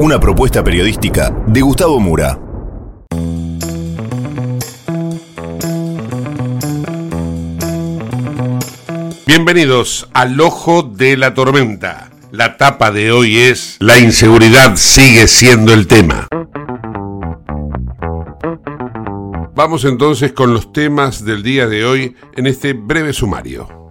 Una propuesta periodística de Gustavo Mura. Bienvenidos al Ojo de la Tormenta. La tapa de hoy es La inseguridad sigue siendo el tema. Vamos entonces con los temas del día de hoy en este breve sumario.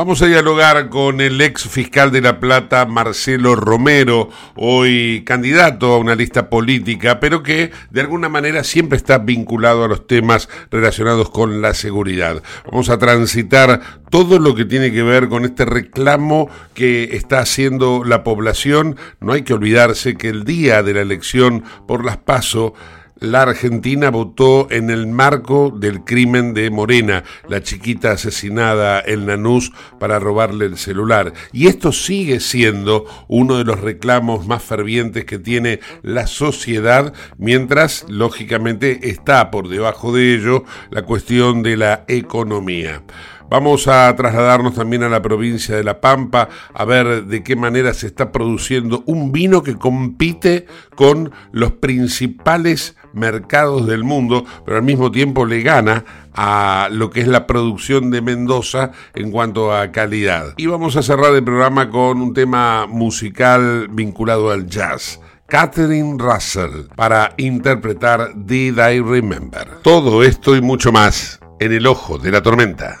Vamos a dialogar con el ex fiscal de La Plata, Marcelo Romero, hoy candidato a una lista política, pero que de alguna manera siempre está vinculado a los temas relacionados con la seguridad. Vamos a transitar todo lo que tiene que ver con este reclamo que está haciendo la población. No hay que olvidarse que el día de la elección por las PASO, la Argentina votó en el marco del crimen de Morena, la chiquita asesinada en Nanús para robarle el celular. Y esto sigue siendo uno de los reclamos más fervientes que tiene la sociedad, mientras, lógicamente, está por debajo de ello la cuestión de la economía. Vamos a trasladarnos también a la provincia de La Pampa a ver de qué manera se está produciendo un vino que compite con los principales mercados del mundo, pero al mismo tiempo le gana a lo que es la producción de Mendoza en cuanto a calidad. Y vamos a cerrar el programa con un tema musical vinculado al jazz. Catherine Russell para interpretar Did I Remember. Todo esto y mucho más en el ojo de la tormenta.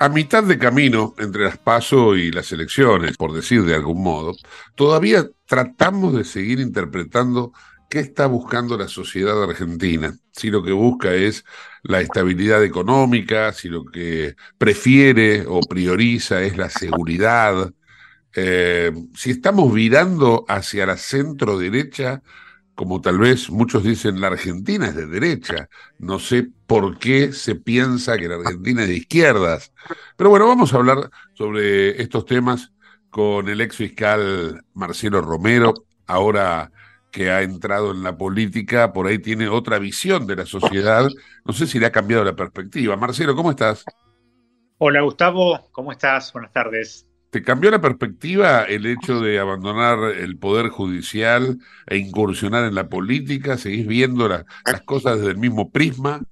A mitad de camino entre las PASO y las elecciones, por decir de algún modo, todavía tratamos de seguir interpretando qué está buscando la sociedad argentina. Si lo que busca es la estabilidad económica, si lo que prefiere o prioriza es la seguridad, eh, si estamos virando hacia la centro derecha como tal vez muchos dicen, la Argentina es de derecha. No sé por qué se piensa que la Argentina es de izquierdas. Pero bueno, vamos a hablar sobre estos temas con el ex fiscal Marcelo Romero, ahora que ha entrado en la política, por ahí tiene otra visión de la sociedad. No sé si le ha cambiado la perspectiva. Marcelo, ¿cómo estás? Hola Gustavo, ¿cómo estás? Buenas tardes. ¿Te cambió la perspectiva el hecho de abandonar el poder judicial e incursionar en la política? ¿Seguís viendo las cosas desde el mismo prisma?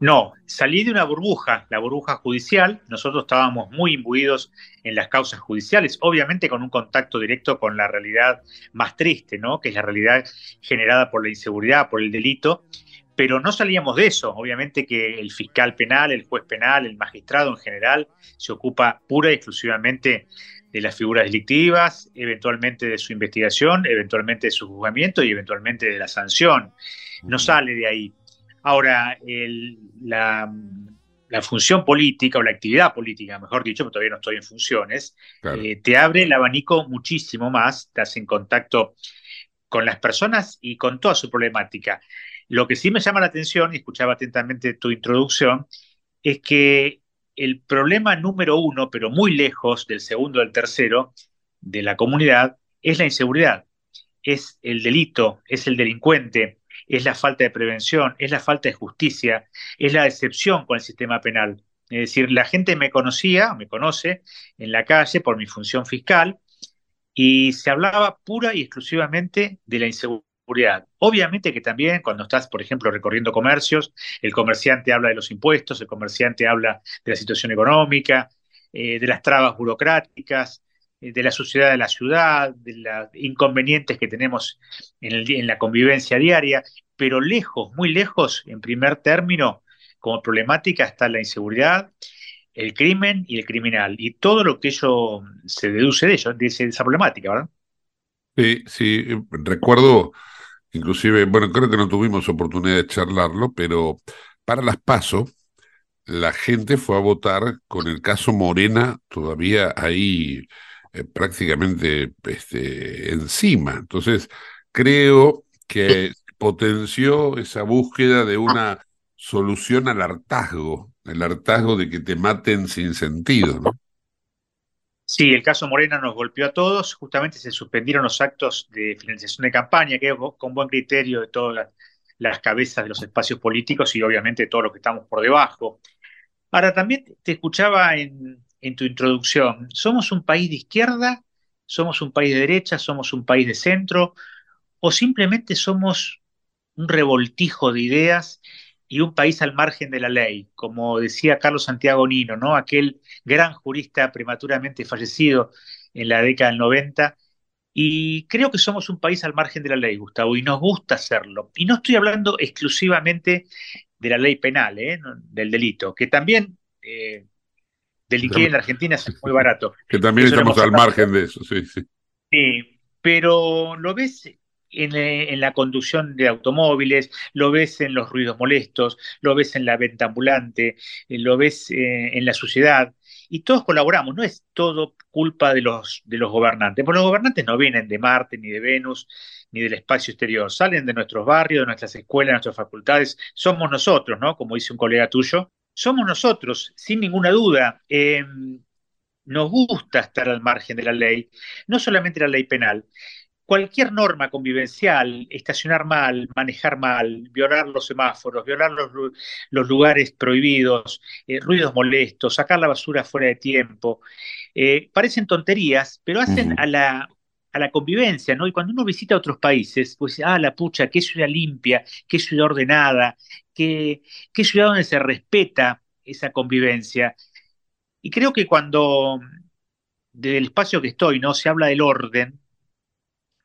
No, salí de una burbuja, la burbuja judicial. Nosotros estábamos muy imbuidos en las causas judiciales, obviamente con un contacto directo con la realidad más triste, ¿no? Que es la realidad generada por la inseguridad, por el delito. Pero no salíamos de eso. Obviamente que el fiscal penal, el juez penal, el magistrado en general se ocupa pura y exclusivamente de las figuras delictivas, eventualmente de su investigación, eventualmente de su juzgamiento y eventualmente de la sanción. No sale de ahí. Ahora, la, función política o la actividad política, mejor dicho, porque todavía no estoy en funciones, eh, te abre el abanico muchísimo más, estás en contacto con las personas y con toda su problemática. Lo que sí me llama la atención, y escuchaba atentamente tu introducción, es que el problema número uno, pero muy lejos del segundo del tercero, de la comunidad, es la inseguridad, es el delito, es el delincuente, es la falta de prevención, es la falta de justicia, es la decepción con el sistema penal. Es decir, la gente me conocía, me conoce en la calle por mi función fiscal y se hablaba pura y exclusivamente de la inseguridad. Obviamente que también cuando estás, por ejemplo, recorriendo comercios, el comerciante habla de los impuestos, el comerciante habla de la situación económica, eh, de las trabas burocráticas, eh, de la suciedad de la ciudad, de los inconvenientes que tenemos en, la convivencia diaria, pero lejos, muy lejos, en primer término, como problemática está la inseguridad, el crimen y el criminal, y todo lo que ello se deduce de ello, de esa problemática, ¿verdad? Sí, sí, recuerdo, inclusive, bueno, creo que no tuvimos oportunidad de charlarlo, pero para las PASO, la gente fue a votar con el caso Morena todavía ahí eh, prácticamente este, encima. Entonces, creo que potenció esa búsqueda de una solución al hartazgo, el hartazgo de que te maten sin sentido, ¿no? Sí, el caso Morena nos golpeó a todos. Justamente se suspendieron los actos de financiación de campaña, que con buen criterio de todas las, cabezas de los espacios políticos y obviamente todos los que estamos por debajo. Ahora, también te escuchaba en, en tu introducción, ¿somos un país de izquierda? ¿Somos un país de derecha? ¿Somos un país de centro? ¿O simplemente somos un revoltijo de ideas y un país al margen de la ley? Como decía Carlos Santiago Nino, ¿no? aquel gran jurista prematuramente fallecido en la década del 90. Y creo que somos un país al margen de la ley, Gustavo, y nos gusta hacerlo. Y no estoy hablando exclusivamente de la ley penal, ¿eh? del delito, que también eh, delinquir en la Argentina es muy barato. Que también estamos al margen de eso, sí, sí. Sí, pero lo ves en, en, la conducción de automóviles, lo ves en los ruidos molestos, lo ves en la venta ambulante, eh, lo ves eh, en la sociedad. Y todos colaboramos, no es todo culpa de los, de los gobernantes, porque los gobernantes no vienen de Marte, ni de Venus, ni del espacio exterior, salen de nuestros barrios, de nuestras escuelas, de nuestras facultades, somos nosotros, ¿no? Como dice un colega tuyo, somos nosotros, sin ninguna duda. Em, nos gusta estar al margen de la ley, no solamente la ley penal. Cualquier norma convivencial, estacionar mal, manejar mal, violar los semáforos, violar los, lugares prohibidos, eh, ruidos molestos, sacar la basura fuera de tiempo, eh, parecen tonterías, pero hacen a la, a la convivencia, ¿no? Y cuando uno visita otros países, pues, ah, la pucha, qué ciudad limpia, qué ciudad ordenada, qué, qué ciudad donde se respeta esa convivencia. Y creo que cuando del espacio que estoy, ¿no? Se habla del orden,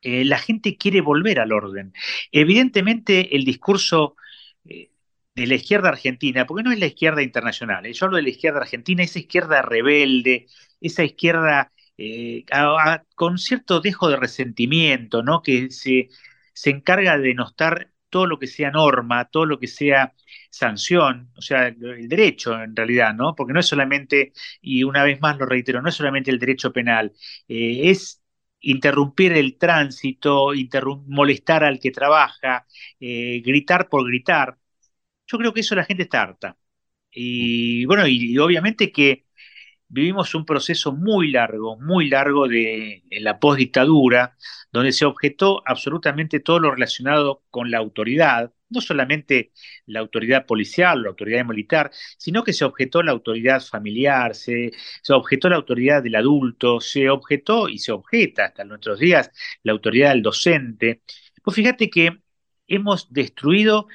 eh, la gente quiere volver al orden. Evidentemente, el discurso eh, de la izquierda argentina, porque no es la izquierda internacional, ¿eh? yo hablo de la izquierda argentina, esa izquierda rebelde, esa izquierda con cierto dejo de resentimiento, ¿no? Que se, se encarga de denostar todo lo que sea norma, todo lo que sea sanción, o sea, el derecho en realidad, ¿no? Porque no es solamente, y una vez más lo reitero, no es solamente el derecho penal, es interrumpir el tránsito, molestar al que trabaja, eh, gritar por gritar. Yo creo que eso la gente está harta. Y bueno, y obviamente que vivimos un proceso muy largo, muy largo de la postdictadura, donde se objetó absolutamente todo lo relacionado con la autoridad, no solamente la autoridad policial, la autoridad militar, sino que se objetó la autoridad familiar, se, se objetó la autoridad del adulto, se objetó y se objeta hasta nuestros días la autoridad del docente. Pues fíjate que hemos destruido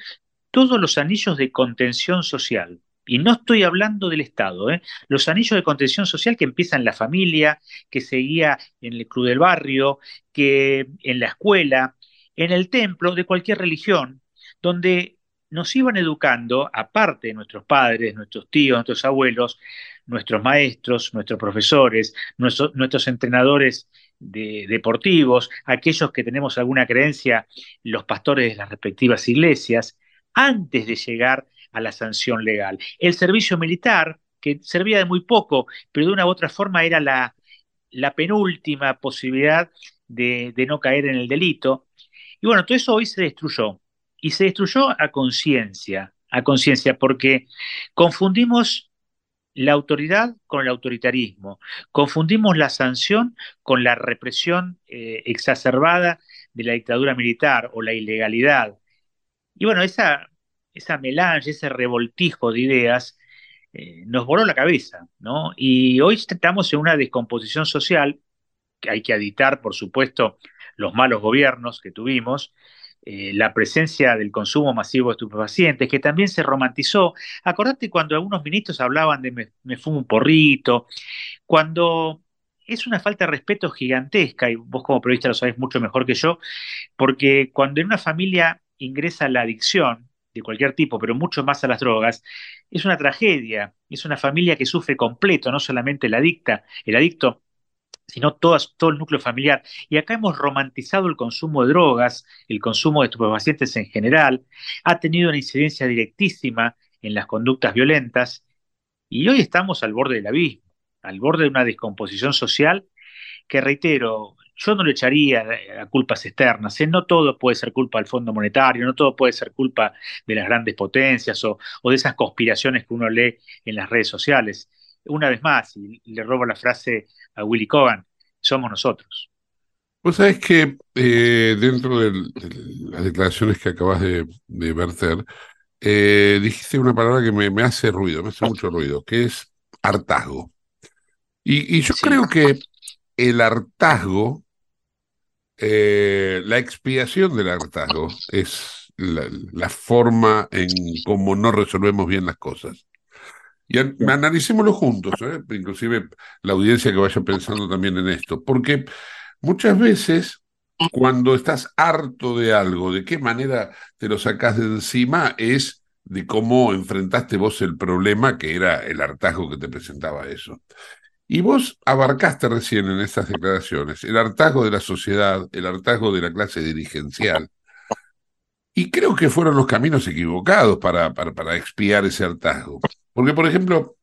todos los anillos de contención social. Y no estoy hablando del Estado, ¿eh? los anillos de contención social que empiezan en la familia, que seguía en el club del barrio, que en la escuela, en el templo de cualquier religión, donde nos iban educando, aparte de nuestros padres, nuestros tíos, nuestros abuelos, nuestros maestros, nuestros profesores, nuestros, entrenadores deportivos, aquellos que tenemos alguna creencia, los pastores de las respectivas iglesias, antes de llegar a la sanción legal. El servicio militar, que servía de muy poco, pero de una u otra forma era la, penúltima posibilidad de, de no caer en el delito. Y bueno, todo eso hoy se destruyó. Y se destruyó a conciencia, a conciencia, porque confundimos la autoridad con el autoritarismo. Confundimos la sanción con la represión eh, exacerbada de la dictadura militar o la ilegalidad. Y bueno, esa, esa melange, ese revoltijo de ideas eh, nos voló la cabeza, ¿no? Y hoy estamos en una descomposición social, que hay que editar, por supuesto, los malos gobiernos que tuvimos, eh, la presencia del consumo masivo de estupefacientes, que también se romantizó. Acordate cuando algunos ministros hablaban de me, fumo un porrito, cuando es una falta de respeto gigantesca, y vos como periodista lo sabés mucho mejor que yo, porque cuando en una familia ingresa la adicción, de cualquier tipo, pero mucho más a las drogas, es una tragedia, es una familia que sufre completo, no solamente el adicta, el adicto, sino todo, todo el núcleo familiar. Y acá hemos romantizado el consumo de drogas, el consumo de estupefacientes en general, ha tenido una incidencia directísima en las conductas violentas, y hoy estamos al borde del abismo, al borde de una descomposición social que, reitero, yo no le echaría a culpas externas. ¿eh? No todo puede ser culpa del Fondo Monetario, no todo puede ser culpa de las grandes potencias o de esas conspiraciones que uno lee en las redes sociales. Una vez más, y le robo la frase a Willy Cogan, somos nosotros. Vos sabés que eh, dentro de, las declaraciones que acabas de, verter, eh, dijiste una palabra que me, hace ruido, me hace mucho ruido, que es hartazgo. Y, yo creo que el hartazgo, eh, la expiación del hartazgo, es la, la, forma en cómo no resolvemos bien las cosas. Y analicémoslo juntos, ¿eh? inclusive la audiencia que vaya pensando también en esto, porque muchas veces cuando estás harto de algo, de qué manera te lo sacas de encima es de cómo enfrentaste vos el problema que era el hartazgo que te presentaba eso. Y vos abarcaste recién en estas declaraciones el hartazgo de la sociedad, el hartazgo de la clase dirigencial. Y creo que fueron los caminos equivocados para, para, para expiar ese hartazgo. Porque, por ejemplo,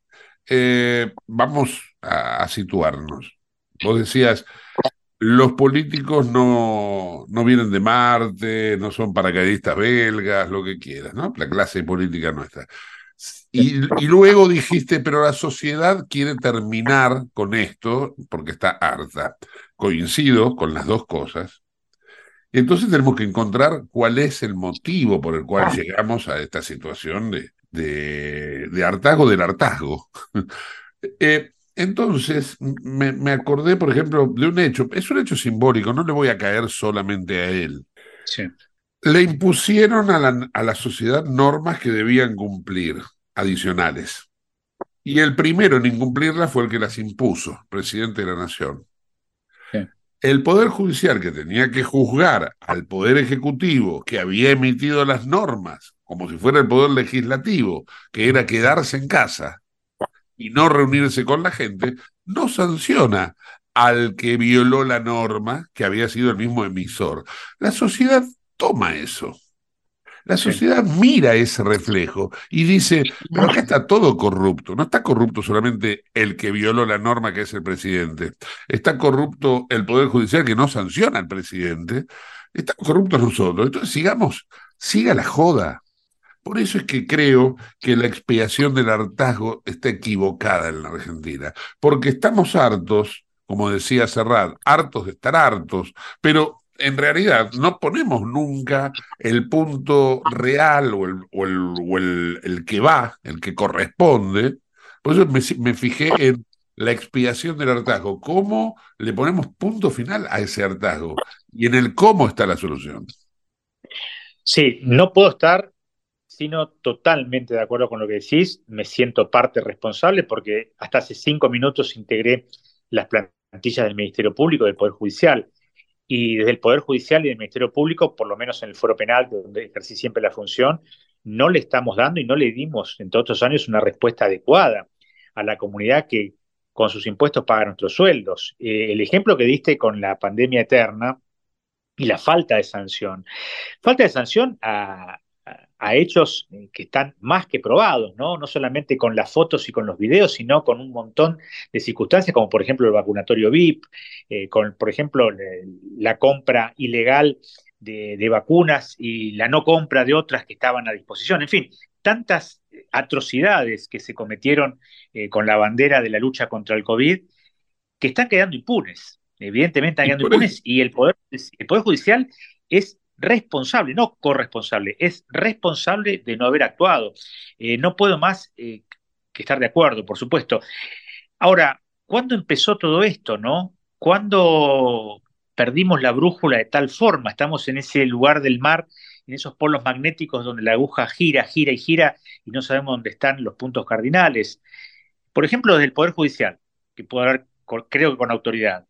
eh, vamos a, situarnos. Vos decías, los políticos no, no vienen de Marte, no son paracaidistas belgas, lo que quieras, ¿no? La clase política no está. Y, y, luego dijiste, pero la sociedad quiere terminar con esto porque está harta. Coincido con las dos cosas. Entonces tenemos que encontrar cuál es el motivo por el cual llegamos a esta situación de, de, hartazgo del hartazgo. Eh, entonces, me, acordé, por ejemplo, de un hecho, es un hecho simbólico, no le voy a caer solamente a él. Le impusieron a la, a la sociedad normas que debían cumplir, adicionales. Y el primero en incumplirlas fue el que las impuso, presidente de la Nación. El Poder Judicial, que tenía que juzgar al Poder Ejecutivo, que había emitido las normas como si fuera el poder legislativo, que era quedarse en casa y no reunirse con la gente, no sanciona al que violó la norma, que había sido el mismo emisor. La sociedad toma eso. La sociedad mira ese reflejo y dice, pero acá está todo corrupto. No está corrupto solamente el que violó la norma, que es el presidente. Está corrupto el Poder Judicial que no sanciona al presidente. Estamos corruptos nosotros. Entonces sigamos, siga la joda. Por eso es que creo que la expiación del hartazgo está equivocada en la Argentina, porque estamos hartos, como decía Serrat, hartos de estar hartos, pero en realidad no ponemos nunca el punto real o el, o el, que va, el que corresponde. Por eso me, me fijé en la expiación del hartazgo, cómo le ponemos punto final a ese hartazgo y en el cómo está la solución. Sí, no puedo estar sino totalmente de acuerdo con lo que decís, me siento parte responsable porque hasta hace cinco minutos integré las plantillas del Ministerio Público, del Poder Judicial, y desde el Poder Judicial y del Ministerio Público, por lo menos en el foro penal, donde ejercí siempre la función, no le estamos dando y no le dimos en todos estos años una respuesta adecuada a la comunidad que con sus impuestos paga nuestros sueldos. Eh, el ejemplo que diste con la pandemia eterna y la falta de sanción. Falta de sanción a, a hechos que están más que probados, ¿no? No solamente con las fotos y con los videos, sino con un montón de circunstancias, como por ejemplo el vacunatorio VIP, eh, con, por ejemplo, la compra ilegal de, vacunas y la no compra de otras que estaban a disposición. En fin, tantas atrocidades que se cometieron eh, con la bandera de la lucha contra el COVID que están quedando impunes. Evidentemente están quedando impunes y el poder, el poder Judicial es responsable, no corresponsable, es responsable de no haber actuado. Eh, no puedo más eh, que estar de acuerdo, por supuesto. Ahora, ¿cuándo empezó todo esto, no? ¿Cuándo perdimos la brújula de tal forma? Estamos en ese lugar del mar, en esos polos magnéticos donde la aguja gira, gira y gira y no sabemos dónde están los puntos cardinales. Por ejemplo, desde el Poder Judicial, que puedo hablar, creo que con autoridad.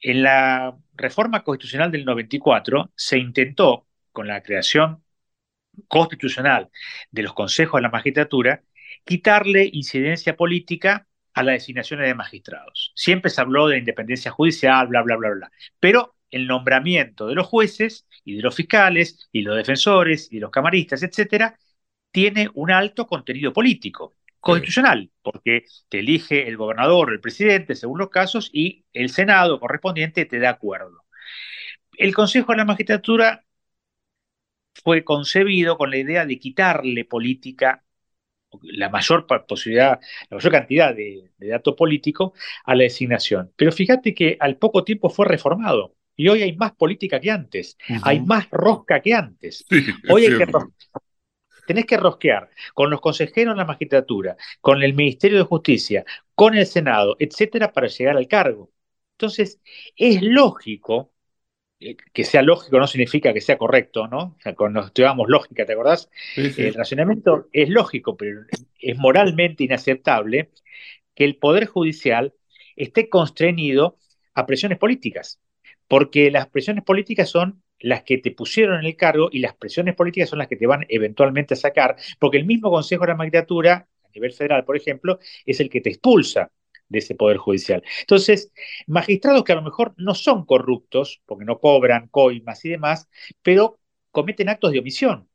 En la reforma constitucional del 94 se intentó, con la creación constitucional de los consejos de la magistratura, quitarle incidencia política a las designaciones de magistrados. Siempre se habló de independencia judicial, bla, bla, bla, bla. Pero el nombramiento de los jueces y de los fiscales y los defensores y los camaristas, etcétera, tiene un alto contenido político constitucional, porque te elige el gobernador el presidente según los casos y el Senado correspondiente te da acuerdo. El Consejo de la Magistratura fue concebido con la idea de quitarle política, la mayor posibilidad, la mayor cantidad de, dato político a la designación. Pero fíjate que al poco tiempo fue reformado. Y hoy hay más política que antes, hay más rosca que antes. hoy hay que, tenés que rosquear con los consejeros de la magistratura, con el Ministerio de Justicia, con el Senado, etcétera, para llegar al cargo. Entonces, es lógico, eh, que sea lógico no significa que sea correcto, ¿no? O sea, cuando lógica, ¿te acordás? El racionamiento es lógico, pero es moralmente inaceptable que el Poder Judicial esté constreñido a presiones políticas, porque las presiones políticas son las que te pusieron en el cargo y las presiones políticas son las que te van eventualmente a sacar, porque el mismo Consejo de la Magistratura, a nivel federal, por ejemplo, es el que te expulsa de ese poder judicial. Entonces, magistrados que a lo mejor no son corruptos, porque no cobran coimas y demás, pero cometen actos de omisión,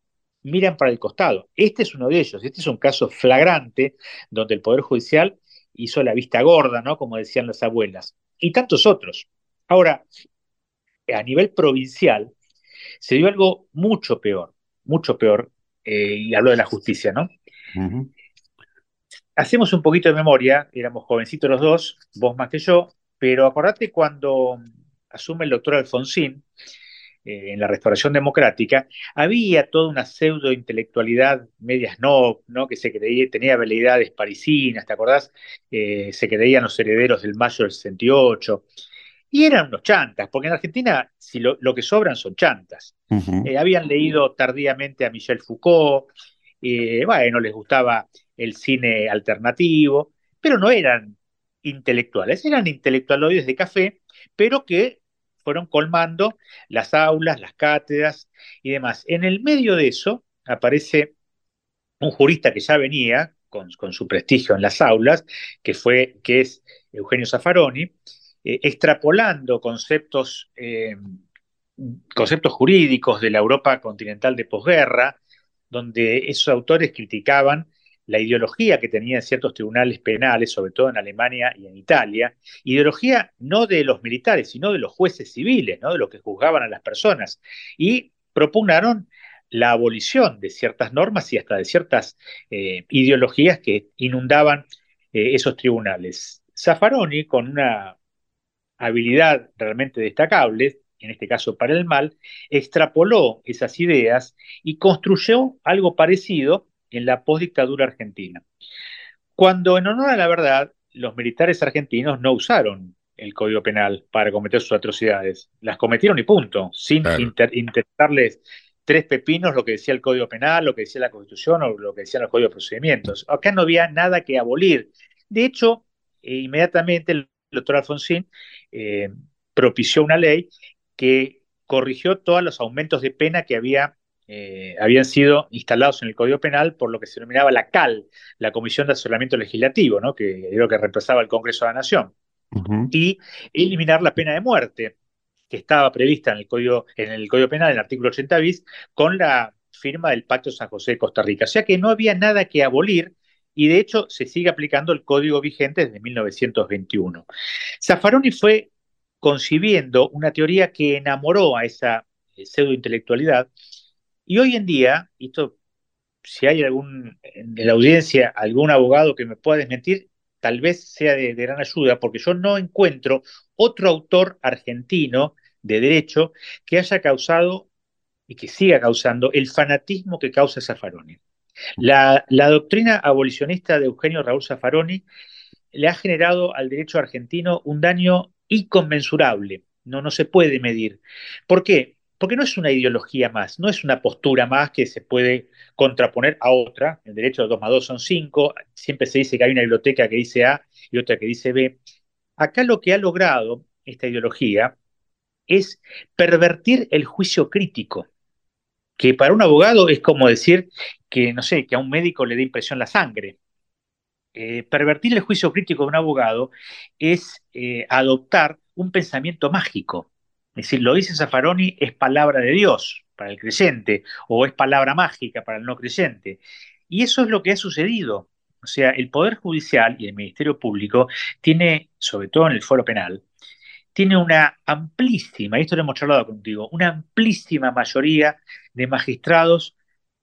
miran para el costado. Este es uno de ellos, este es un caso flagrante donde el Poder Judicial hizo la vista gorda, ¿no? Como decían las abuelas, y tantos otros. Ahora, a nivel provincial, se dio algo mucho peor, mucho peor, eh, y hablo de la justicia, ¿no? Hacemos un poquito de memoria, éramos jovencitos los dos, vos más que yo, pero acordate cuando asume el doctor Alfonsín eh, en la restauración democrática, había toda una pseudo intelectualidad medias no, ¿no? que se creía, tenía habilidades parisinas, ¿te acordás? Eh, se creían los herederos del mayo del 68. Y eran unos chantas, porque en Argentina si lo, que sobran son chantas. Eh, habían leído tardíamente a Michel Foucault, eh, bueno, les gustaba el cine alternativo, pero no eran intelectuales, eran intelectualoides de café, pero que fueron colmando las aulas, las cátedras y demás. En el medio de eso aparece un jurista que ya venía con, con su prestigio en las aulas, que, fue, que es Eugenio Zaffaroni, eh, extrapolando conceptos, eh, conceptos jurídicos de la Europa continental de posguerra, donde esos autores criticaban la ideología que tenían ciertos tribunales penales, sobre todo en Alemania y en Italia, ideología no de los militares, sino de los jueces civiles, ¿no? de los que juzgaban a las personas, y propugnaron la abolición de ciertas normas y hasta de ciertas eh, ideologías que inundaban esos tribunales. Zaffaroni, con una habilidad realmente destacable, en este caso para el mal, extrapoló esas ideas y construyó algo parecido en la postdictadura argentina. Cuando en honor a la verdad, los militares argentinos no usaron el Código Penal para cometer sus atrocidades, las cometieron y punto, sin intentarles tres pepinos lo que decía el Código Penal, lo que decía la Constitución o lo que decían los códigos de procedimientos. Acá no había nada que abolir. De hecho, eh, inmediatamente el doctor Alfonsín eh, propició una ley que corrigió todos los aumentos de pena que había, eh, habían sido instalados en el Código Penal por lo que se denominaba la CAL, la Comisión de Asesoramiento Legislativo, ¿no? que lo que reemplazaba el Congreso de la Nación, y eliminar la pena de muerte que estaba prevista en el Código, en el Código Penal, en el artículo 80 bis, con la firma del Pacto San José de Costa Rica. O sea que no había nada que abolir y de hecho se sigue aplicando el código vigente desde 1921. Zaffaroni fue concibiendo una teoría que enamoró a esa eh, pseudointelectualidad y hoy en día, esto si hay algún en la audiencia algún abogado que me pueda desmentir, tal vez sea de, gran ayuda, porque yo no encuentro otro autor argentino de derecho que haya causado y que siga causando el fanatismo que causa Zaffaroni. La, doctrina abolicionista de Eugenio Raúl Zaffaroni le ha generado al derecho argentino un daño inconmensurable, no, no se puede medir. ¿Por qué? Porque no es una ideología más, no es una postura más que se puede contraponer a otra. El derecho de 2 más 2 son 5, siempre se dice que hay una biblioteca que dice A y otra que dice B. Acá lo que ha logrado esta ideología es pervertir el juicio crítico, que para un abogado es como decir que, no sé, que a un médico le dé impresión la sangre. Eh, pervertir el juicio crítico de un abogado es eh, adoptar un pensamiento mágico. Es decir, lo dice Zaffaroni, es palabra de Dios para el creyente o es palabra mágica para el no creyente. Y eso es lo que ha sucedido. O sea, el Poder Judicial y el Ministerio Público tiene, sobre todo en el foro penal, tiene una amplísima, y esto lo hemos charlado contigo, una amplísima mayoría de magistrados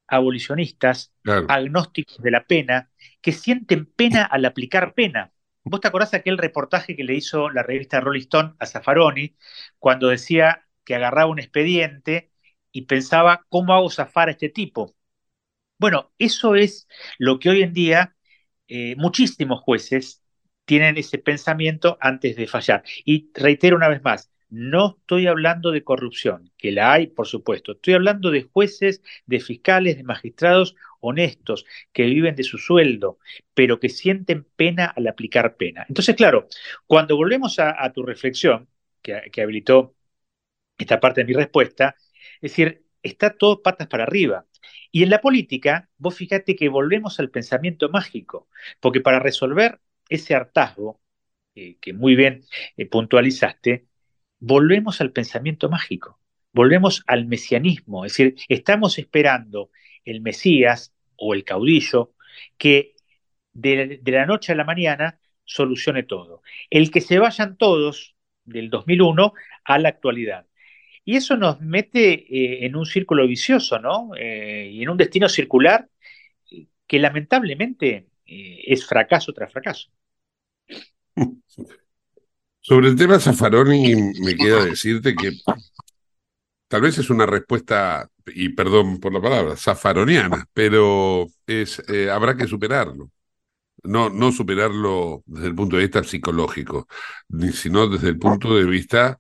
abolicionistas, agnósticos de la pena, que sienten pena al aplicar pena. ¿Vos te acordás de aquel reportaje que le hizo la revista Rolling Stone a Zaffaroni cuando decía que agarraba un expediente y pensaba, ¿cómo hago zafar a este tipo? Bueno, eso es lo que hoy en día eh, muchísimos jueces tienen ese pensamiento antes de fallar. Y reitero una vez más, no estoy hablando de corrupción, que la hay, por supuesto. Estoy hablando de jueces, de fiscales, de magistrados honestos, que viven de su sueldo, pero que sienten pena al aplicar pena. Entonces, claro, cuando volvemos a, tu reflexión, que, que habilitó esta parte de mi respuesta, es decir, está todo patas para arriba. Y en la política, vos fíjate que volvemos al pensamiento mágico, porque para resolver ese hartazgo, eh, que muy bien eh, puntualizaste, volvemos al pensamiento mágico, volvemos al mesianismo, es decir, estamos esperando el Mesías o el caudillo que de, la noche a la mañana solucione todo. El que se vayan todos del 2001 a la actualidad. Y eso nos mete eh, en un círculo vicioso, ¿no? y en un destino circular que lamentablemente es fracaso tras fracaso. Sobre el tema Zaffaroni, me queda decirte que tal vez es una respuesta, y perdón por la palabra, zafaroniana, pero es, eh, habrá que superarlo. No, no superarlo desde el punto de vista psicológico, sino desde el punto de vista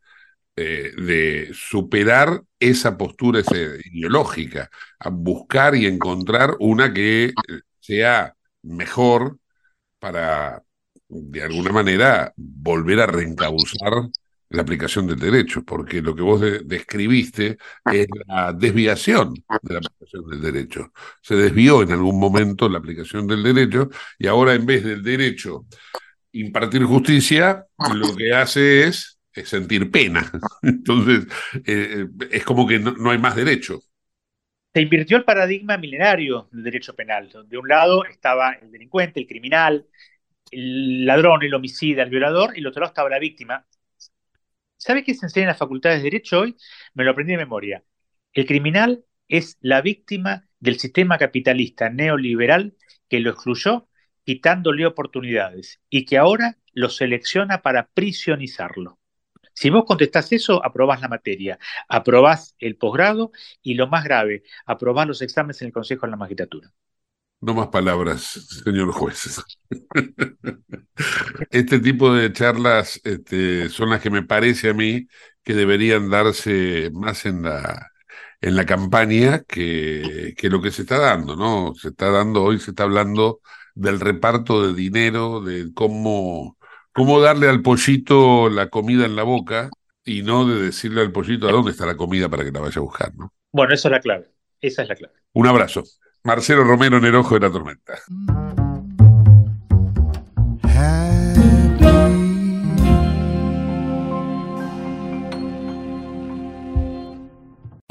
eh, de superar esa postura ideológica, a buscar y encontrar una que eh, sea mejor para, de alguna manera, volver a reencauzar la aplicación del derecho, porque lo que vos describiste es la desviación de la aplicación del derecho. Se desvió en algún momento la aplicación del derecho y ahora en vez del derecho impartir justicia, lo que hace es, sentir pena. Entonces, eh, es como que no, no hay más derecho se invirtió el paradigma milenario del derecho penal. De un lado estaba el delincuente, el criminal, el ladrón, el homicida, el violador, y del otro lado estaba la víctima. ¿Sabe qué se enseña en las facultades de Derecho hoy? Me lo aprendí de memoria. El criminal es la víctima del sistema capitalista neoliberal que lo excluyó quitándole oportunidades y que ahora lo selecciona para prisionizarlo. Si vos contestás eso, aprobás la materia, aprobás el posgrado y lo más grave, aprobás los exámenes en el Consejo de la Magistratura. No más palabras, señor juez. este tipo de charlas este, son las que me parece a mí que deberían darse más en la, en la campaña que, que lo que se está dando, ¿no? Se está dando, hoy se está hablando del reparto de dinero, de cómo, cómo darle al pollito la comida en la boca y no de decirle al pollito a dónde está la comida para que la vaya a buscar, ¿no? Bueno, esa es la clave. Esa es la clave. Un abrazo. Marcelo Romero en el ojo de la tormenta.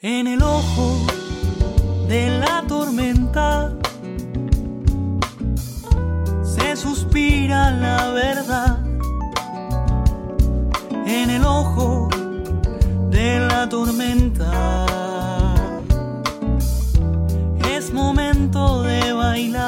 En el ojo de la tormenta se suspira la verdad. En el ojo de la tormenta es momento de bailar.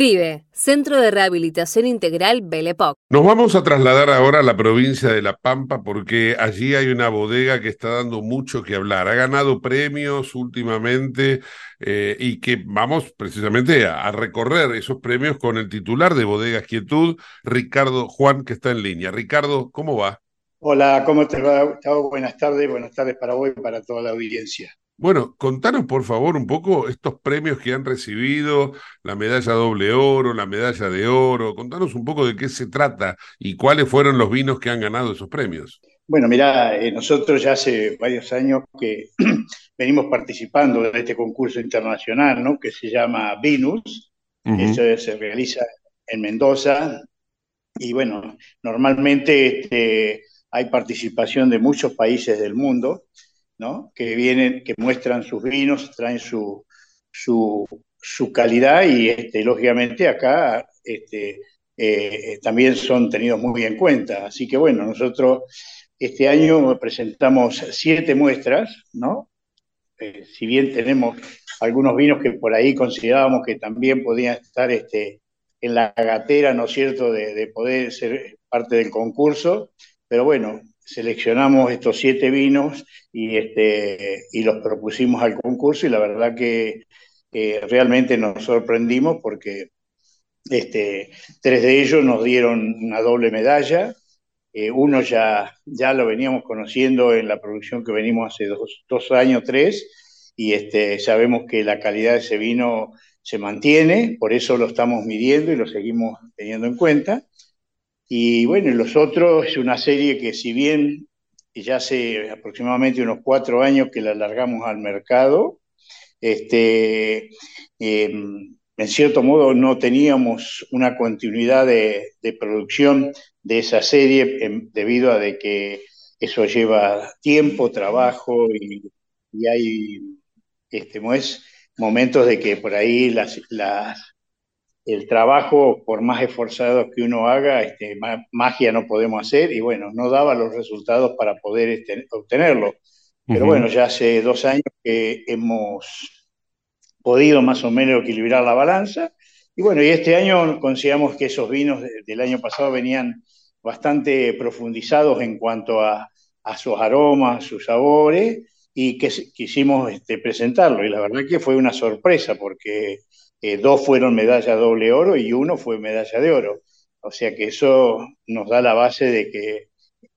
CRIBE, Centro de Rehabilitación Integral Belepoc. Nos vamos a trasladar ahora a la provincia de La Pampa porque allí hay una bodega que está dando mucho que hablar. Ha ganado premios últimamente eh, y que vamos precisamente a, a, recorrer esos premios con el titular de Bodegas Quietud, Ricardo Juan, que está en línea. Ricardo, ¿cómo va? Hola, ¿cómo te va? Buenas tardes, buenas tardes para vos y para toda la audiencia. Bueno, contanos por favor un poco estos premios que han recibido, la medalla doble oro, la medalla de oro, contanos un poco de qué se trata y cuáles fueron los vinos que han ganado esos premios. Bueno, mira, eh, nosotros ya hace varios años que venimos participando de este concurso internacional, ¿no? Que se llama Vinus, uh -huh. eso se realiza en Mendoza y bueno, normalmente este, hay participación de muchos países del mundo. ¿No? que vienen, que muestran sus vinos, traen su, su, calidad y este, lógicamente acá este, eh, también son tenidos muy en cuenta. Así que bueno, nosotros este año presentamos siete muestras, ¿no? Eh, si bien tenemos algunos vinos que por ahí considerábamos que también podían estar este, en la gatera, ¿no es cierto?, de poder ser parte del concurso, pero bueno, seleccionamos estos siete vinos y, este, y los propusimos al concurso y la verdad que eh, realmente nos sorprendimos porque este, tres de ellos nos dieron una doble medalla. Eh, uno ya, ya lo veníamos conociendo en la producción que venimos hace dos, dos años, tres, y este, sabemos que la calidad de ese vino se mantiene, por eso lo estamos midiendo y lo seguimos teniendo en cuenta. Y bueno, los otros es una serie que si bien ya hace aproximadamente unos cuatro años que la largamos al mercado, este, eh, en cierto modo no teníamos una continuidad de, de producción de esa serie eh, debido a de que eso lleva tiempo, trabajo y, hay este, momentos de que por ahí las, el trabajo, por más esforzado que uno haga, este, magia no podemos hacer y bueno, no daba los resultados para poder este, obtenerlo. Pero bueno, ya hace dos años que hemos podido más o menos equilibrar la balanza y bueno, y este año consideramos que esos vinos del año pasado venían bastante profundizados en cuanto a, sus aromas, sus sabores, y que quisimos este, presentarlo. Y la verdad que fue una sorpresa porque eh, dos fueron medalla doble oro y uno fue medalla de oro. O sea que eso nos da la base de que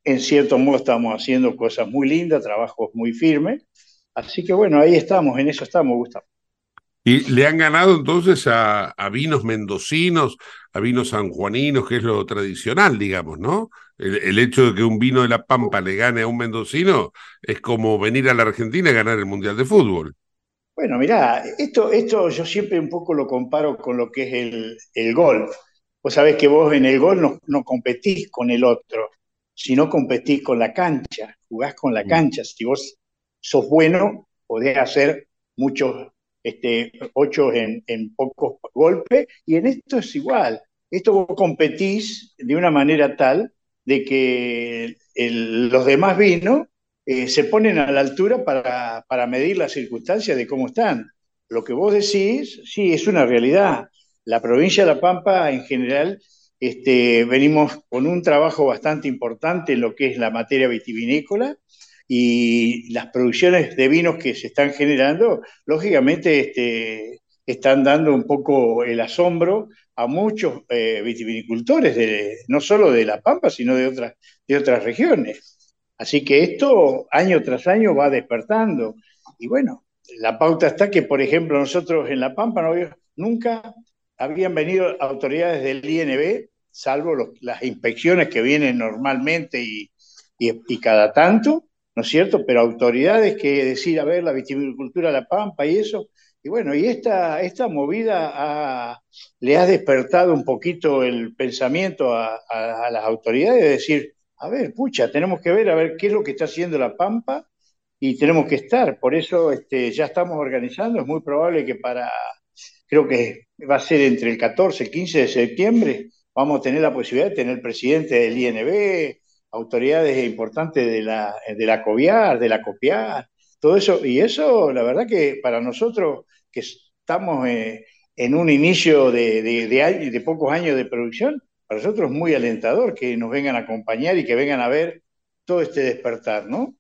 en cierto modo estamos haciendo cosas muy lindas, trabajos muy firmes. Así que bueno, ahí estamos, en eso estamos, Gustavo. Y le han ganado entonces a, vinos mendocinos, a vinos sanjuaninos, que es lo tradicional, digamos, ¿no? El, hecho de que un vino de La Pampa le gane a un mendocino es como venir a la Argentina y ganar el Mundial de Fútbol. Bueno, mirá, esto, esto yo siempre un poco lo comparo con lo que es el, el golf. Vos sabés que vos en el golf no, no competís con el otro, sino competís con la cancha, jugás con la mm. cancha. Si vos sos bueno, podés hacer muchos este, ocho en, pocos golpes, y en esto es igual. Esto vos competís de una manera tal de que los demás vinos eh, se ponen a la altura para, para, medir las circunstancias de cómo están. Lo que vos decís, sí, es una realidad. La provincia de La Pampa en general este, venimos con un trabajo bastante importante en lo que es la materia vitivinícola y las producciones de vinos que se están generando, lógicamente este, están dando un poco el asombro a muchos eh, vitivinicultores, de, no solo de La Pampa, sino de otras, de otras regiones. Así que esto año tras año va despertando. Y bueno, la pauta está que, por ejemplo, nosotros en La Pampa no nunca habían venido autoridades del INB, salvo las inspecciones que vienen normalmente y, y cada tanto, ¿no es cierto? Pero autoridades que decir, a ver, la vitivinicultura La Pampa y eso. Y bueno, y esta, esta movida le ha despertado un poquito el pensamiento a, las autoridades de decir, a ver, pucha, tenemos que ver a ver qué es lo que está haciendo La Pampa y tenemos que estar. Por eso este, ya estamos organizando. Es muy probable que para, creo que va a ser entre el 14 y el 15 de septiembre, vamos a tener la posibilidad de tener presidente del INB, autoridades importantes de la, de la COVIAR, de la COPIAR, todo eso. Y eso, la verdad que para nosotros, que estamos eh, en un inicio de, de, de, pocos años de producción, para nosotros es muy alentador que nos vengan a acompañar y que vengan a ver todo este despertar, ¿no?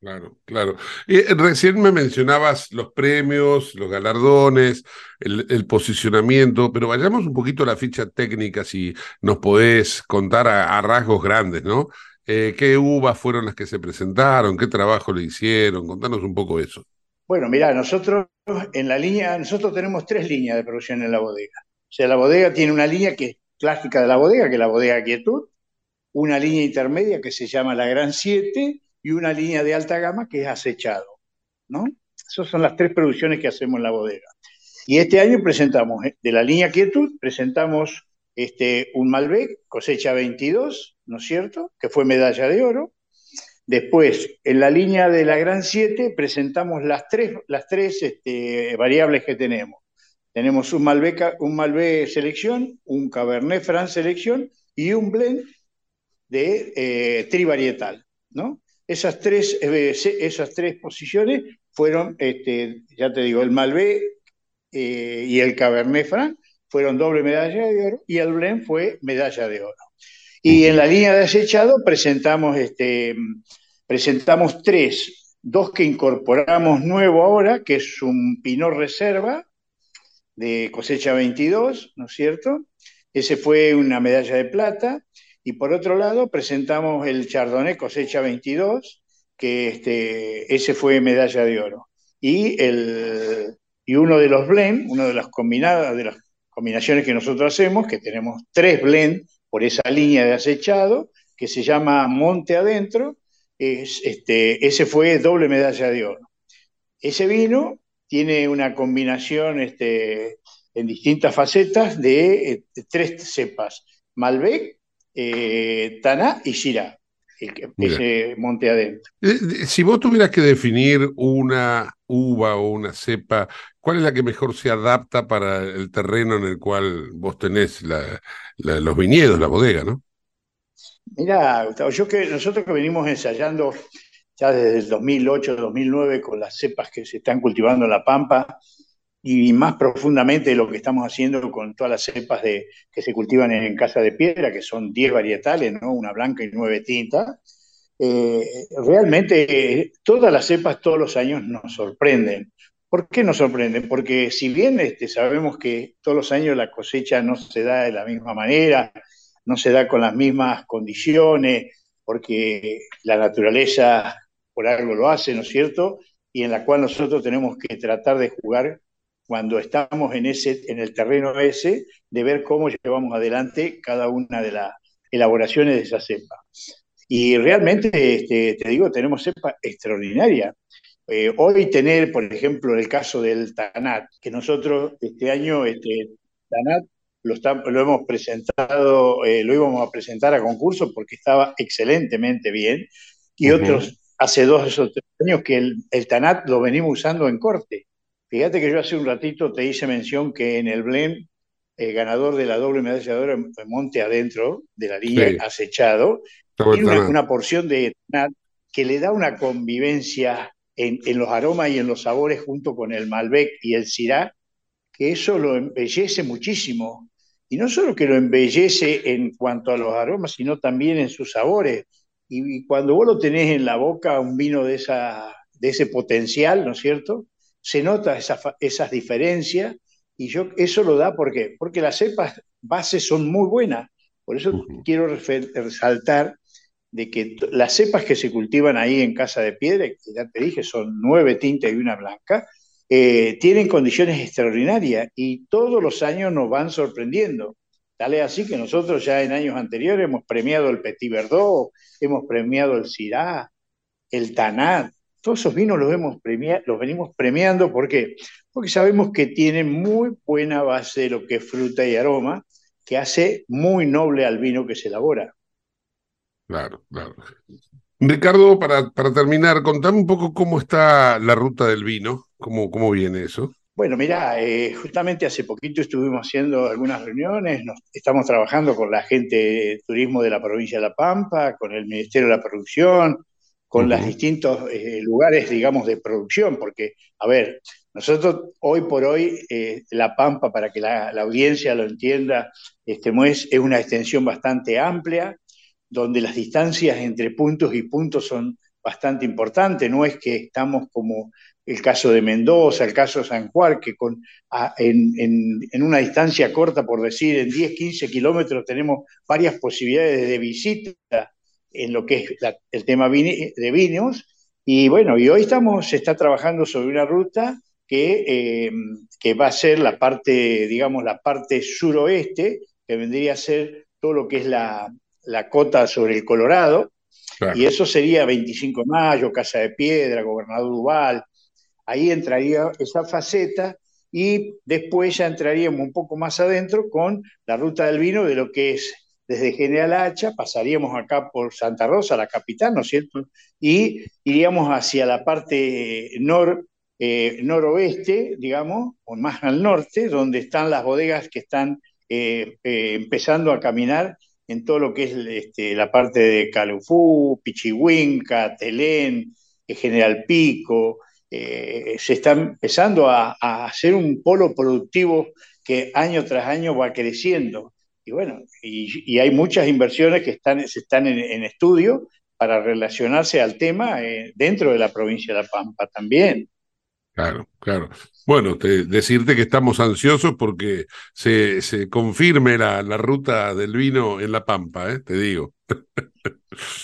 Claro, claro. Y eh, recién me mencionabas los premios, los galardones, el, posicionamiento, pero vayamos un poquito a la ficha técnica, si nos podés contar a, rasgos grandes, ¿no? Eh, ¿Qué uvas fueron las que se presentaron? ¿Qué trabajo le hicieron? Contanos un poco eso. Bueno, mira, nosotros en la línea, nosotros tenemos tres líneas de producción en la bodega. O sea, la bodega tiene una línea que clásica de la bodega, que es la bodega Quietud, una línea intermedia que se llama la Gran 7 y una línea de alta gama que es acechado, ¿no? Esas son las tres producciones que hacemos en la bodega. Y este año presentamos, eh, de la línea Quietud, presentamos este, un Malbec, cosecha 22, ¿no es cierto? Que fue medalla de oro. Después, en la línea de la Gran 7, presentamos las tres, las tres este, variables que tenemos. Tenemos un Malbec, un Malbec selección, un Cabernet France selección y un blend de eh, trivarietal, ¿no? Esas tres, eh, esas tres posiciones fueron, este, ya te digo, el Malbec eh, y el Cabernet Franc fueron doble medalla de oro y el Blend fue medalla de oro. Y en la línea de acechado presentamos, este, presentamos tres, dos que incorporamos nuevo ahora, que es un Pinot Reserva de cosecha 22, ¿no es cierto? Ese fue una medalla de plata. Y por otro lado, presentamos el Chardonnay cosecha 22, que este, ese fue medalla de oro. Y, el, y uno de los blends, una de las combinadas, de las combinaciones que nosotros hacemos, que tenemos tres blends por esa línea de acechado, que se llama Monte Adentro, es, este, ese fue doble medalla de oro. Ese vino tiene una combinación este, en distintas facetas de, de tres cepas, Malbec, eh, Taná y Shirá. ese monte adentro. Eh, si vos tuvieras que definir una uva o una cepa, ¿cuál es la que mejor se adapta para el terreno en el cual vos tenés los viñedos, la bodega, no? Mira, Gustavo, yo que nosotros que venimos ensayando ya desde el 2008, 2009 con las cepas que se están cultivando en La Pampa y más profundamente lo que estamos haciendo con todas las cepas de, que se cultivan en Casa de Piedra, que son 10 varietales, ¿no? una blanca y nueve tintas. Eh, realmente todas las cepas todos los años nos sorprenden. ¿Por qué nos sorprenden? Porque si bien este, sabemos que todos los años la cosecha no se da de la misma manera, no se da con las mismas condiciones, porque la naturaleza por algo lo hace, ¿no es cierto? Y en la cual nosotros tenemos que tratar de jugar cuando estamos en, ese, en el terreno ese, de ver cómo llevamos adelante cada una de las elaboraciones de esa cepa. Y realmente, este, te digo, tenemos cepa extraordinaria. Eh, hoy tener, por ejemplo, el caso del TANAT, que nosotros este año, este, TANAT lo, lo hemos presentado, eh, lo íbamos a presentar a concurso porque estaba excelentemente bien, y otros hace dos o tres años que el, el, TANAT lo venimos usando en corte. Fíjate que yo hace un ratito te hice mención que en el blend, el ganador de la doble medalla de oro Monte Adentro, de la línea acechado, tiene una, porción de TANAT que le da una convivencia en, en, los aromas y en los sabores junto con el Malbec y el Syrah, que eso lo embellece muchísimo. Y no solo que lo embellece en cuanto a los aromas, sino también en sus sabores. Y, cuando vos lo tenés en la boca, un vino de, esa, de ese potencial, ¿no es cierto? Se nota esa, esas diferencias y yo eso lo da porque, porque las cepas bases son muy buenas. Por eso quiero resaltar de que las cepas que se cultivan ahí en Casa de Piedra, que ya te dije, son nueve tintas y una blanca, eh, tienen condiciones extraordinarias y todos los años nos van sorprendiendo. Tal es así que nosotros ya en años anteriores hemos premiado el Petit Verdot, hemos premiado el Syrah, el Tanat, todos esos vinos los, hemos premiado, los venimos premiando, ¿por qué? Porque sabemos que tienen muy buena base de lo que es fruta y aroma, que hace muy noble al vino que se elabora. Claro, claro. Ricardo, para, para terminar, contame un poco cómo está la ruta del vino, cómo, cómo viene eso. Bueno, mira, eh, justamente hace poquito estuvimos haciendo algunas reuniones, estamos trabajando con la gente de turismo de la provincia de La Pampa, con el Ministerio de la Producción, con los distintos eh, lugares, digamos, de producción, porque, a ver, nosotros hoy por hoy, eh, La Pampa, para que la, audiencia lo entienda, este, es, es una extensión bastante amplia, donde las distancias entre puntos y puntos son bastante importantes, no es que estamos como el caso de Mendoza, el caso de San Juan, que con, en, una distancia corta, por decir, en 10, 15 kilómetros tenemos varias posibilidades de visita en lo que es el tema de vinos. Y bueno, y hoy estamos, se está trabajando sobre una ruta que, eh, que va a ser la parte, digamos, la parte suroeste, que vendría a ser todo lo que es la, la cota sobre el Colorado, y eso sería 25 de mayo, Casa de Piedra, Gobernador Duval, ahí entraría esa faceta y después ya entraríamos un poco más adentro con la ruta del vino de lo que es desde General Hacha, pasaríamos acá por Santa Rosa, la capital, ¿no es cierto? Y iríamos hacia la parte eh, noroeste, digamos, o más al norte, donde están las bodegas que están eh, eh, empezando a caminar en todo lo que es este, la parte de Calufú, Pichihuinca, Telén, General Pico, eh, se está empezando a, hacer un polo productivo que año tras año va creciendo. Y bueno, y, hay muchas inversiones que están, se están en, estudio para relacionarse al tema eh, dentro de la provincia de La Pampa también. Claro, claro. Bueno, decirte que estamos ansiosos porque se, se confirme la, la, ruta del vino en La Pampa, ¿eh? te digo.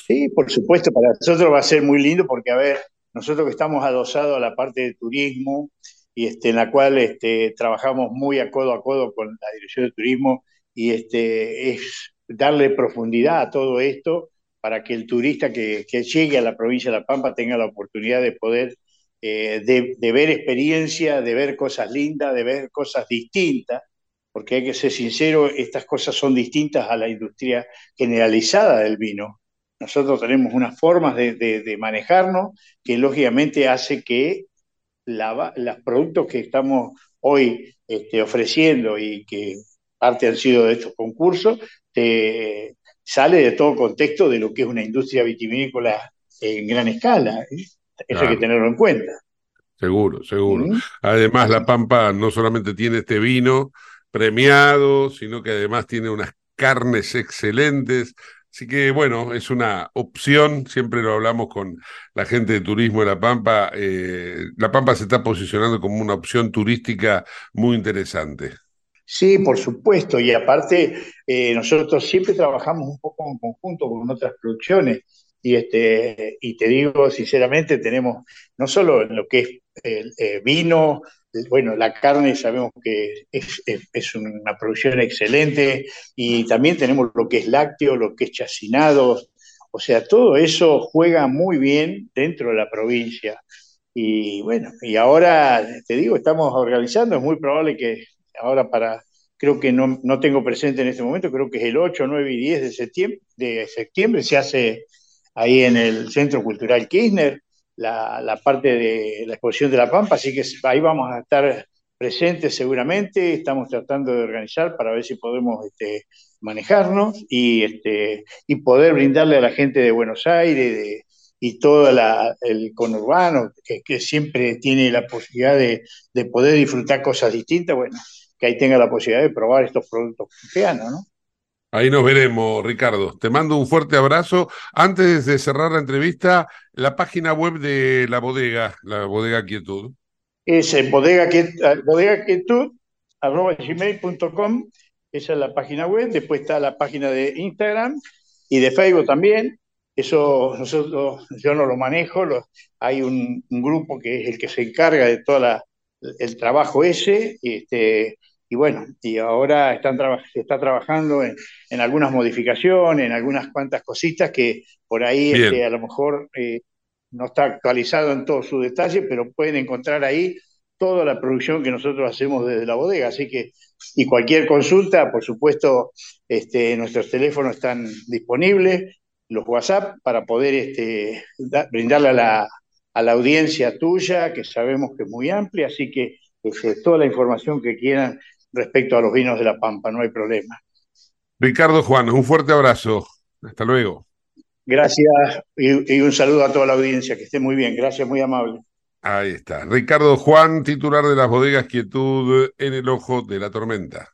Sí, por supuesto, para nosotros va a ser muy lindo porque, a ver, nosotros que estamos adosados a la parte de turismo y este, en la cual este, trabajamos muy a codo a codo con la Dirección de Turismo y este, es darle profundidad a todo esto para que el turista que, llegue a la provincia de La Pampa tenga la oportunidad de poder, eh, de, ver experiencia, de ver cosas lindas, de ver cosas distintas, porque hay que ser sincero, estas cosas son distintas a la industria generalizada del vino. Nosotros tenemos unas formas de, manejarnos que lógicamente hace que los productos que estamos hoy este, ofreciendo y que parte han sido de estos concursos, sale de todo contexto de lo que es una industria vitivinícola en gran escala. ¿eh? Eso hay que tenerlo en cuenta. Seguro, seguro. Además, La Pampa no solamente tiene este vino premiado, sino que además tiene unas carnes excelentes. Así que bueno, es una opción, siempre lo hablamos con la gente de turismo de La Pampa. Eh, la Pampa se está posicionando como una opción turística muy interesante. Sí, por supuesto, y aparte eh, nosotros siempre trabajamos un poco en conjunto con otras producciones y, este, y te digo sinceramente, tenemos no solo lo que es el, eh, vino, bueno, la carne sabemos que es, una producción excelente y también tenemos lo que es lácteo, lo que es chacinado, o sea, todo eso juega muy bien dentro de la provincia. Y bueno, y ahora te digo, estamos organizando, es muy probable que ahora para, creo que no, no tengo presente en este momento, creo que es el 8, 9 y 10 de septiembre, de septiembre se hace ahí en el Centro Cultural Kirchner, la, parte de la exposición de La Pampa, así que ahí vamos a estar presentes seguramente, estamos tratando de organizar para ver si podemos este, manejarnos y, este, y poder brindarle a la gente de Buenos Aires y todo el conurbano, que, siempre tiene la posibilidad de, de, poder disfrutar cosas distintas, bueno, que ahí tenga la posibilidad de probar estos productos pianos, ¿no? Ahí nos veremos, Ricardo. Te mando un fuerte abrazo. Antes de cerrar la entrevista, la página web de la bodega, la bodega Quietud. Es bodega, bodega gmail.com. Esa es la página web. Después está la página de Instagram y de Facebook también. Eso nosotros, yo no lo manejo. hay un, grupo que es el que se encarga de todo el trabajo ese. Este, y bueno, y ahora están se está trabajando en, algunas modificaciones, en algunas cuantas cositas que por ahí este, a lo mejor eh, no está actualizado en todo su detalle, pero pueden encontrar ahí toda la producción que nosotros hacemos desde la bodega. Así que, y cualquier consulta, por supuesto, este, nuestros teléfonos están disponibles, los WhatsApp, para poder este, brindarle a la, a la audiencia tuya, que sabemos que es muy amplia, así que este, toda la información que quieran respecto a los vinos de La Pampa, no hay problema. Ricardo Juan, un fuerte abrazo. Hasta luego. Gracias y, un saludo a toda la audiencia, que esté muy bien. Gracias, muy amable. Ahí está. Ricardo Juan, titular de las bodegas Quietud en el Ojo de la Tormenta.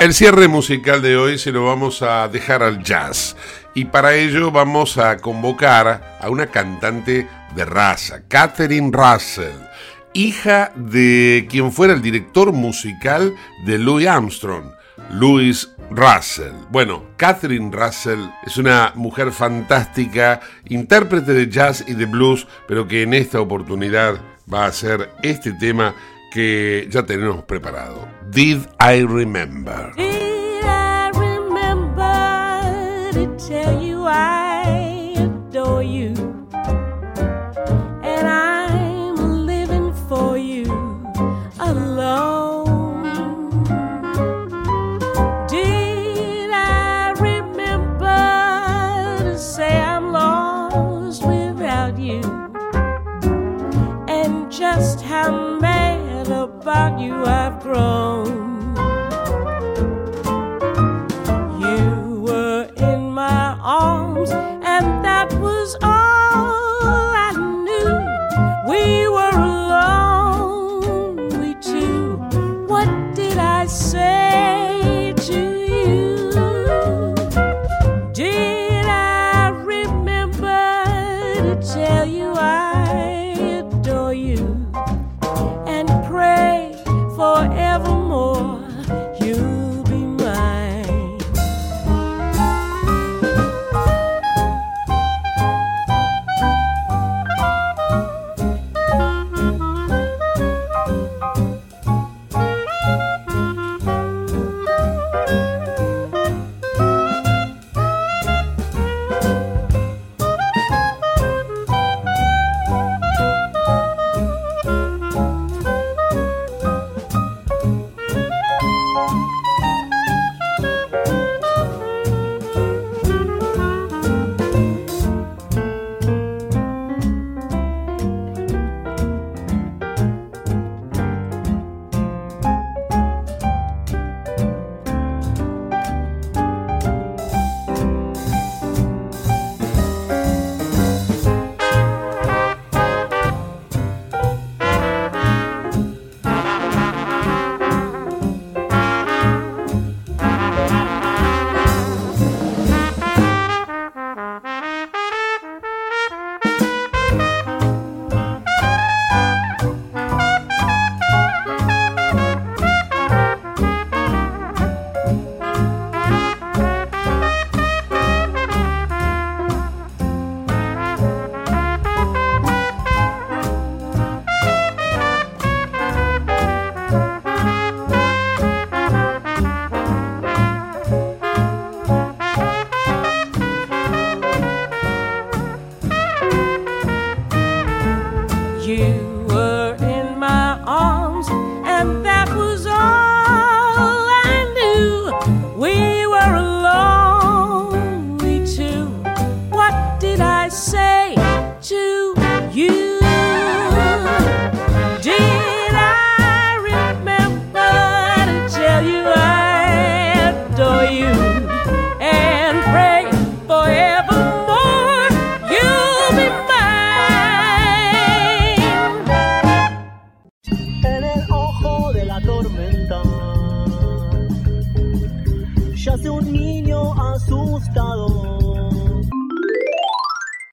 El cierre musical de hoy se lo vamos a dejar al jazz y para ello vamos a convocar a una cantante de raza, Catherine Russell, hija de quien fuera el director musical de Louis Armstrong, Louis Russell. Bueno, Catherine Russell es una mujer fantástica, intérprete de jazz y de blues, pero que en esta oportunidad va a hacer este tema que ya tenemos preparado. Did I Remember? Did I remember to tell you I adore you? And I'm living for you alone. Did I remember to say I'm lost without you? And just how about you I've grown.